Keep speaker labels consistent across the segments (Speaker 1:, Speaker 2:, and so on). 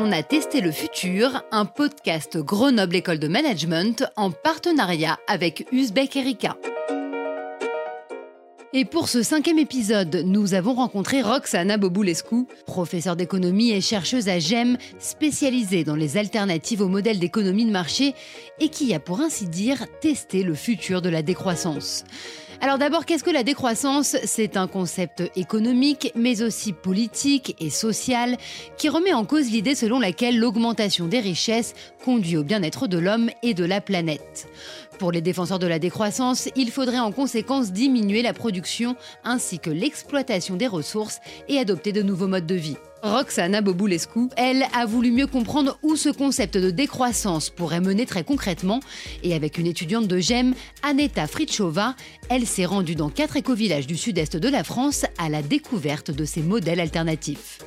Speaker 1: On a testé le futur, un podcast Grenoble École de Management en partenariat avec Uzbek Erika. Et pour ce cinquième épisode, nous avons rencontré Roxana Bobulescu, professeure d'économie et chercheuse à GEM, spécialisée dans les alternatives au modèle d'économie de marché et qui a pour ainsi dire testé le futur de la décroissance. Alors d'abord, qu'est-ce que la décroissance? C'est un concept économique, mais aussi politique et social, qui remet en cause l'idée selon laquelle l'augmentation des richesses conduit au bien-être de l'homme et de la planète. Pour les défenseurs de la décroissance, il faudrait en conséquence diminuer la production ainsi que l'exploitation des ressources et adopter de nouveaux modes de vie. Roxana Bobulescu, elle, a voulu mieux comprendre où ce concept de décroissance pourrait mener très concrètement. Et avec une étudiante de GEM, Aneta Fritschova, elle s'est rendue dans quatre écovillages du sud-est de la France à la découverte de ces modèles alternatifs.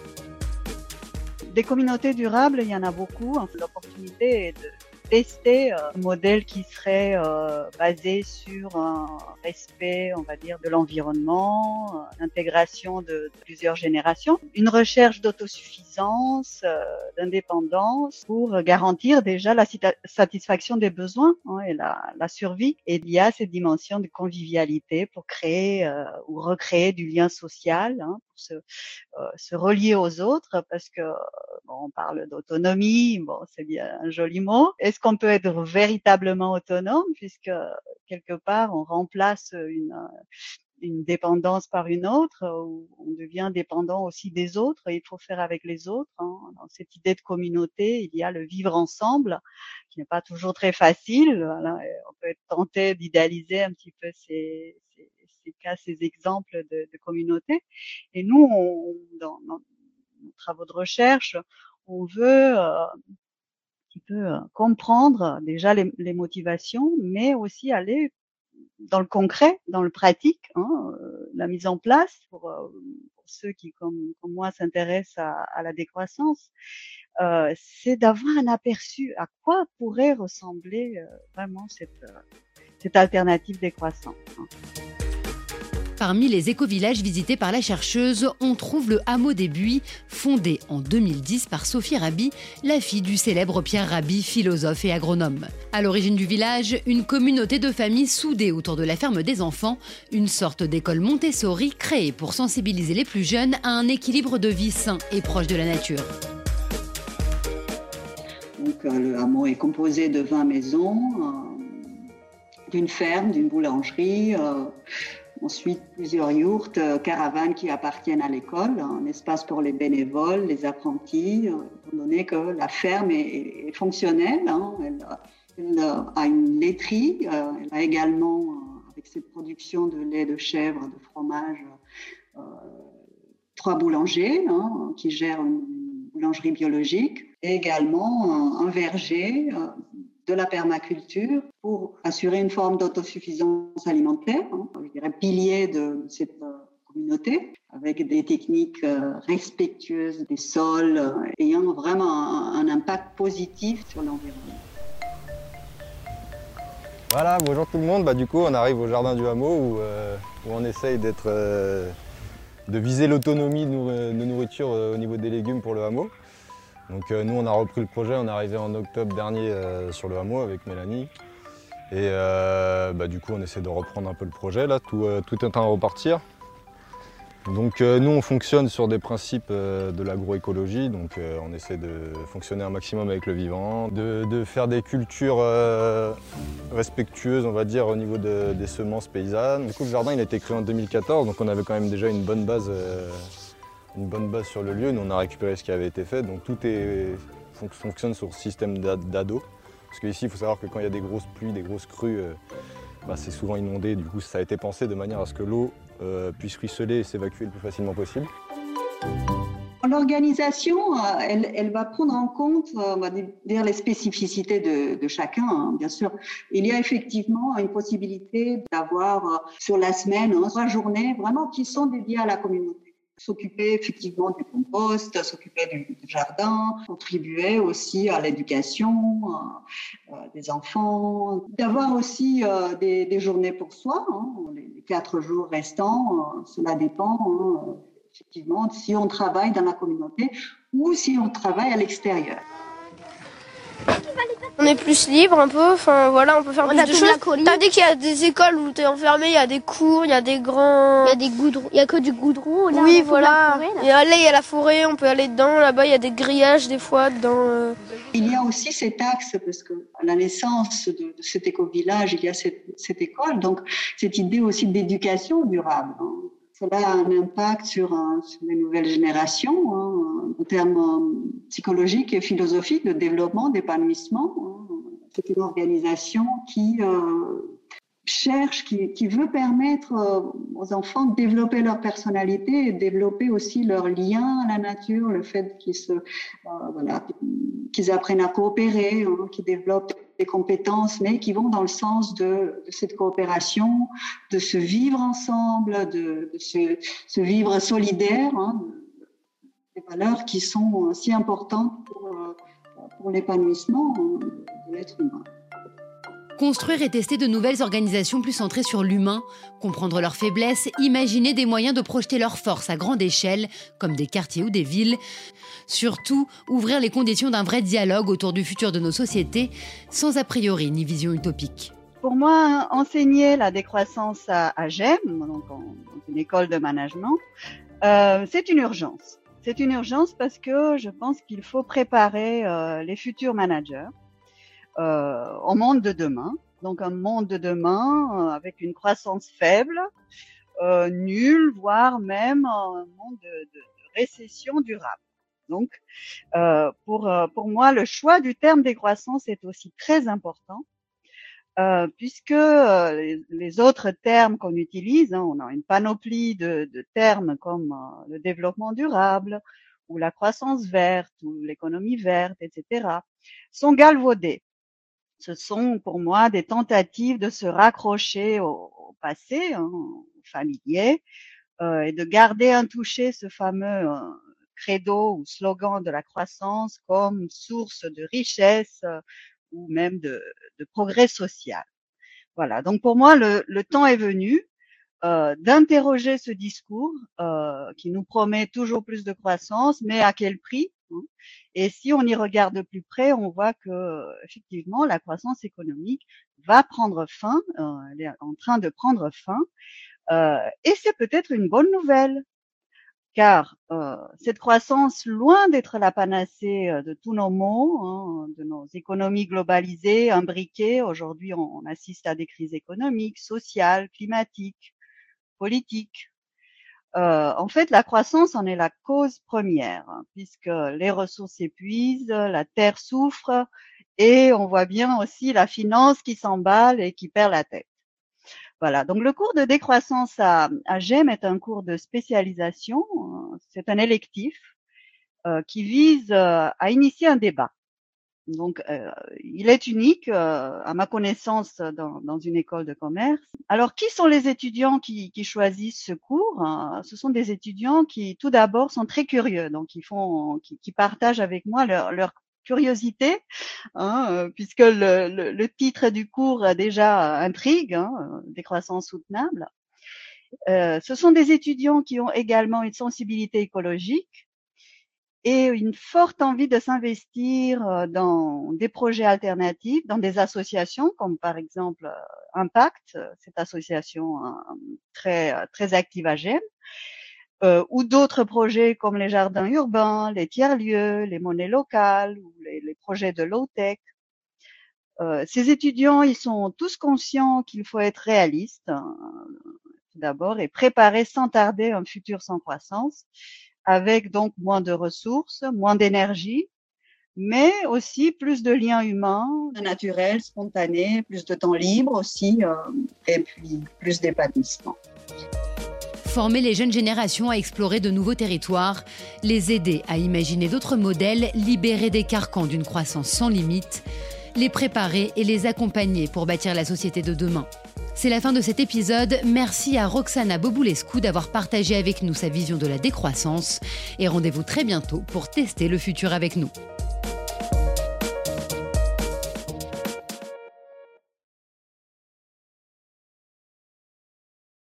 Speaker 2: Des communautés durables, il y en a beaucoup. L'opportunité est de tester euh, un modèle qui serait euh, basé sur un respect, on va dire, de l'environnement, l'intégration de, plusieurs générations, une recherche d'autosuffisance, euh, d'indépendance pour garantir déjà la satisfaction des besoins hein, et la, la, survie. Et il y a cette dimension de convivialité pour créer ou recréer du lien social, hein, pour se, se relier aux autres, parce que bon, on parle d'autonomie, bon, c'est bien un joli mot. Est-ce qu'on peut être véritablement autonome puisque quelque part on remplace une, une dépendance par une autre, ou on devient dépendant aussi des autres, et il faut faire avec les autres. Hein. Dans cette idée de communauté, il y a le vivre ensemble, qui n'est pas toujours très facile. On peut être tenté d'idéaliser un petit peu ces, ces, cas, ces exemples de, communauté. Et nous, on, travaux de recherche, on veut euh, qui peut euh, comprendre déjà les, motivations, mais aussi aller dans le concret, dans le pratique, hein, euh, la mise en place pour, ceux qui, comme, comme moi, s'intéressent à, à, la décroissance, euh, c'est d'avoir un aperçu à quoi pourrait ressembler euh, vraiment cette, cette alternative décroissante. Hein.
Speaker 1: Parmi les écovillages visités par la chercheuse, on trouve le hameau des Buis, fondé en 2010 par Sophie Rabi, la fille du célèbre Pierre Rabi, philosophe et agronome. À l'origine du village, une communauté de familles soudées autour de la ferme des enfants, une sorte d'école Montessori créée pour sensibiliser les plus jeunes à un équilibre de vie sain et proche de la nature.
Speaker 3: Euh, le hameau est composé de 20 maisons, euh, d'une ferme, d'une boulangerie. Euh, Ensuite, plusieurs yourtes, euh, caravanes qui appartiennent à l'école, un espace pour les bénévoles, les apprentis, euh, étant donné que la ferme est, fonctionnelle. Hein, elle, a une laiterie, euh, elle a également, avec ses productions de lait de chèvre, de fromage, trois boulangers hein, qui gèrent une boulangerie biologique, et également un, verger de la permaculture pour assurer une forme d'autosuffisance alimentaire, hein, pilier de cette euh, communauté, avec des techniques euh, respectueuses des sols, euh, ayant vraiment un, impact positif sur l'environnement.
Speaker 4: Voilà, bonjour tout le monde. Bah, du coup, on arrive au jardin du hameau où, euh, on essaye d'être, euh, de viser l'autonomie de, de, nourriture au niveau des légumes pour le hameau. Donc euh, nous, on a repris le projet, on est arrivé en octobre dernier euh, sur le hameau avec Mélanie. Et euh, bah, du coup, on essaie de reprendre un peu le projet, là, tout, tout est en train de repartir. Donc nous, on fonctionne sur des principes de l'agroécologie, donc on essaie de fonctionner un maximum avec le vivant, de, faire des cultures respectueuses, on va dire, au niveau de, des semences paysannes. Du coup, le jardin, il a été créé en 2014, donc on avait quand même déjà une bonne base une bonne base sur le lieu. Nous, on a récupéré ce qui avait été fait. Donc tout est, fonctionne sur le système d'ado. Parce qu'ici, il faut savoir que quand il y a des grosses pluies, des grosses crues, euh, bah, c'est souvent inondé. Du coup, ça a été pensé de manière à ce que l'eau euh, puisse ruisseler et s'évacuer le plus facilement possible.
Speaker 3: L'organisation, euh, elle, va prendre en compte, on va dire, les spécificités de, de chacun, hein, bien sûr. Il y a effectivement une possibilité d'avoir sur la semaine hein, trois journées vraiment qui sont dédiées à la communauté s'occuper effectivement du compost, s'occuper du, jardin, contribuer aussi à l'éducation euh, des enfants, d'avoir aussi euh, des, journées pour soi, hein, les, quatre jours restants, euh, cela dépend. Hein, effectivement, si on travaille dans la communauté, ou si on travaille à l'extérieur.
Speaker 5: On est plus libre un peu, enfin voilà, on peut faire
Speaker 6: On
Speaker 5: plus
Speaker 6: a
Speaker 5: de choses. dit qu'il y a des écoles où t'es enfermé, il y a des cours, il y a des grands.
Speaker 6: Il y a des goudrons, il y a que du goudron. Là,
Speaker 5: oui, voilà.
Speaker 6: forêt, là.
Speaker 5: Et là, il y a la forêt, on peut aller dedans. Là-bas, il y a des grillages des fois dedans. euh.
Speaker 3: Il y a aussi cet axe, parce que à la naissance de, de cet éco-village, il y a cette, cette école, donc cette idée aussi d'éducation durable. hein. Cela a un impact sur, sur les nouvelles générations, hein, en termes euh, psychologiques et philosophiques de développement, d'épanouissement. hein. C'est une organisation qui euh, cherche, qui, veut permettre euh, aux enfants de développer leur personnalité et de développer aussi leur lien à la nature, le fait euh, qu'ils apprennent à coopérer, hein, qu'ils développent des compétences, mais qui vont dans le sens de, cette coopération, de se vivre ensemble, de, de se, vivre solidaire, hein, des valeurs qui sont si importantes pour, euh, l'épanouissement euh, de l'être humain.
Speaker 1: Construire et tester de nouvelles organisations plus centrées sur l'humain, comprendre leurs faiblesses, imaginer des moyens de projeter leurs forces à grande échelle, comme des quartiers ou des villes. Surtout, ouvrir les conditions d'un vrai dialogue autour du futur de nos sociétés, sans a priori ni vision utopique.
Speaker 2: Pour moi, enseigner la décroissance à, GEM, donc une école de management, euh, c'est une urgence. C'est une urgence parce que je pense qu'il faut préparer euh, les futurs managers au monde de demain. Donc un monde de demain euh, avec une croissance faible, euh, nulle, voire même un monde de, récession durable. Donc euh, pour, euh, pour moi, le choix du terme décroissance est aussi très important. Euh, puisque euh, les, les autres termes qu'on utilise, hein, on a une panoplie de, de termes comme euh, le développement durable ou la croissance verte ou l'économie verte, etc., sont galvaudés. Ce sont pour moi des tentatives de se raccrocher au, au passé, hein, familier, euh, et de garder intouché ce fameux euh, credo ou slogan de la croissance comme source de richesse euh, ou même de, de progrès social. Voilà. Donc pour moi, le, le temps est venu euh, d'interroger ce discours euh, qui nous promet toujours plus de croissance, mais à quel prix? Et si on y regarde de plus près, on voit que effectivement la croissance économique va prendre fin, euh, elle est en train de prendre fin, euh, et c'est peut-être une bonne nouvelle car euh, cette croissance, loin d'être la panacée euh, de tous nos maux, hein, de nos économies globalisées, imbriquées, aujourd'hui on assiste à des crises économiques, sociales, climatiques, politiques. Euh, en fait, la croissance en est la cause première, hein, puisque les ressources s'épuisent, la terre souffre, et on voit bien aussi la finance qui s'emballe et qui perd la tête. Voilà. Donc le cours de décroissance à, à GEM est un cours de spécialisation. euh, C'est un électif euh, qui vise euh, à initier un débat. Donc euh, il est unique euh, à ma connaissance dans, dans une école de commerce. Alors qui sont les étudiants qui, qui choisissent ce cours hein? Ce sont des étudiants qui tout d'abord sont très curieux, donc ils font, qui, qui partagent avec moi leur, leur curiosité, hein, puisque le, le, le titre du cours déjà intrigue, hein, décroissance soutenable. Euh, ce sont des étudiants qui ont également une sensibilité écologique et une forte envie de s'investir euh, dans des projets alternatifs, dans des associations comme par exemple euh, Impact, euh, cette association très très active à Gênes, ou d'autres projets comme les jardins urbains, les tiers-lieux, les monnaies locales les, projets de low-tech. Ces étudiants, ils sont tous conscients qu'il faut être réaliste, hein, d'abord, et préparer sans tarder un futur sans croissance, avec donc moins de ressources, moins d'énergie, mais aussi plus de liens humains, naturels, spontanés, plus de temps libre aussi, euh, et puis plus d'épanouissement.
Speaker 1: Former les jeunes générations à explorer de nouveaux territoires, les aider à imaginer d'autres modèles, libérer des carcans d'une croissance sans limite, les préparer et les accompagner pour bâtir la société de demain. C'est la fin de cet épisode. Merci à Roxana Bobulescu d'avoir partagé avec nous sa vision de la décroissance et rendez-vous très bientôt pour tester le futur avec nous.